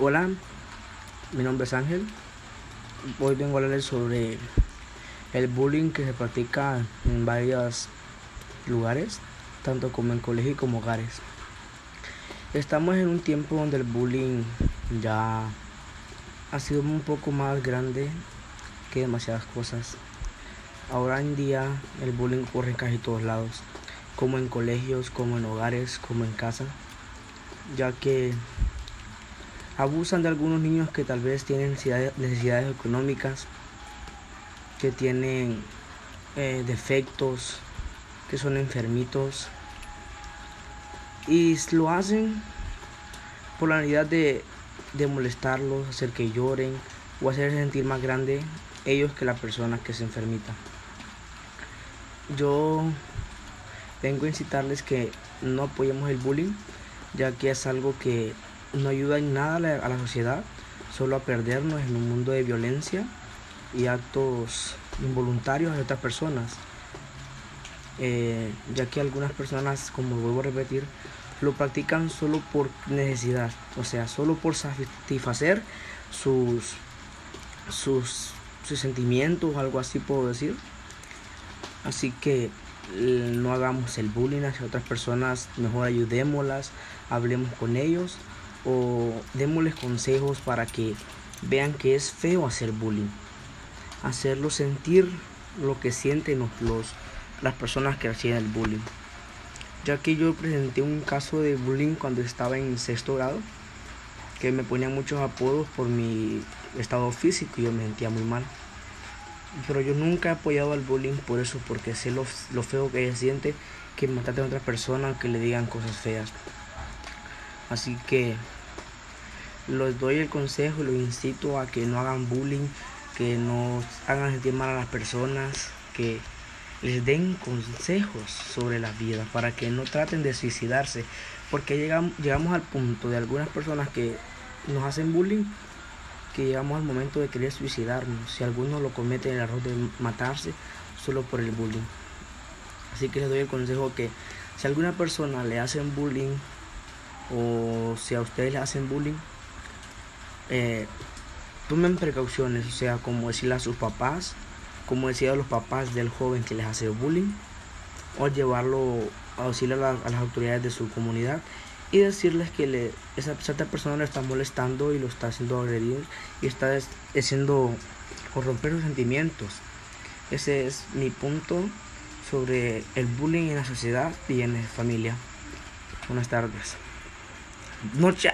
Hola, mi nombre es Ángel. Hoy vengo a hablarles sobre el bullying que se practica en varios lugares, tanto como en colegios como hogares. Estamos en un tiempo donde el bullying ya ha sido un poco más grande que demasiadas cosas. Ahora en día el bullying ocurre en casi todos lados, como en colegios, como en hogares, como en casa, ya que abusan de algunos niños que tal vez tienen necesidades, económicas, que tienen eh, defectos, que son enfermitos. Y lo hacen por la necesidad de, de molestarlos, hacer que lloren o hacer sentir más grande ellos que la persona que se enfermita. Yo vengo a incitarles que no apoyemos el bullying, ya que es algo que no ayuda en nada a la, sociedad, solo a perdernos en un mundo de violencia y actos involuntarios de otras personas. Eh, ya que algunas personas, como vuelvo a repetir, lo practican solo por necesidad, o sea, solo por satisfacer sus, sus, sus sentimientos, algo así puedo decir. Así que no hagamos el bullying hacia otras personas, mejor ayudémoslas, hablemos con ellos o démosles consejos para que vean que es feo hacer bullying. Hacerlos sentir lo que sienten los, las personas que hacían el bullying. Ya que yo presenté un caso de bullying cuando estaba en sexto grado, que me ponían muchos apodos por mi estado físico y yo me sentía muy mal. Pero yo nunca he apoyado al bullying por eso, porque sé lo, feo que ella siente que matar a otra persona, que le digan cosas feas. Así que les doy el consejo los incito a que no hagan bullying, que no hagan sentir mal a las personas, que les den consejos sobre la vida para que no traten de suicidarse. Porque llegamos, llegamos al punto de algunas personas que nos hacen bullying que llegamos al momento de querer suicidarnos. Si alguno lo comete el error de matarse solo por el bullying. Así que les doy el consejo que si alguna persona le hacen bullying o si a ustedes le hacen bullying, eh, tomen precauciones, o sea, como decirle a sus papás, como decía a los papás del joven que les hace bullying, o llevarlo a decirle a, las autoridades de su comunidad y decirles que esa cierta persona le está molestando y lo está haciendo agredir y está haciendo corromper sus sentimientos. Ese es mi punto sobre el bullying en la sociedad y en la familia. Buenas tardes. Noche.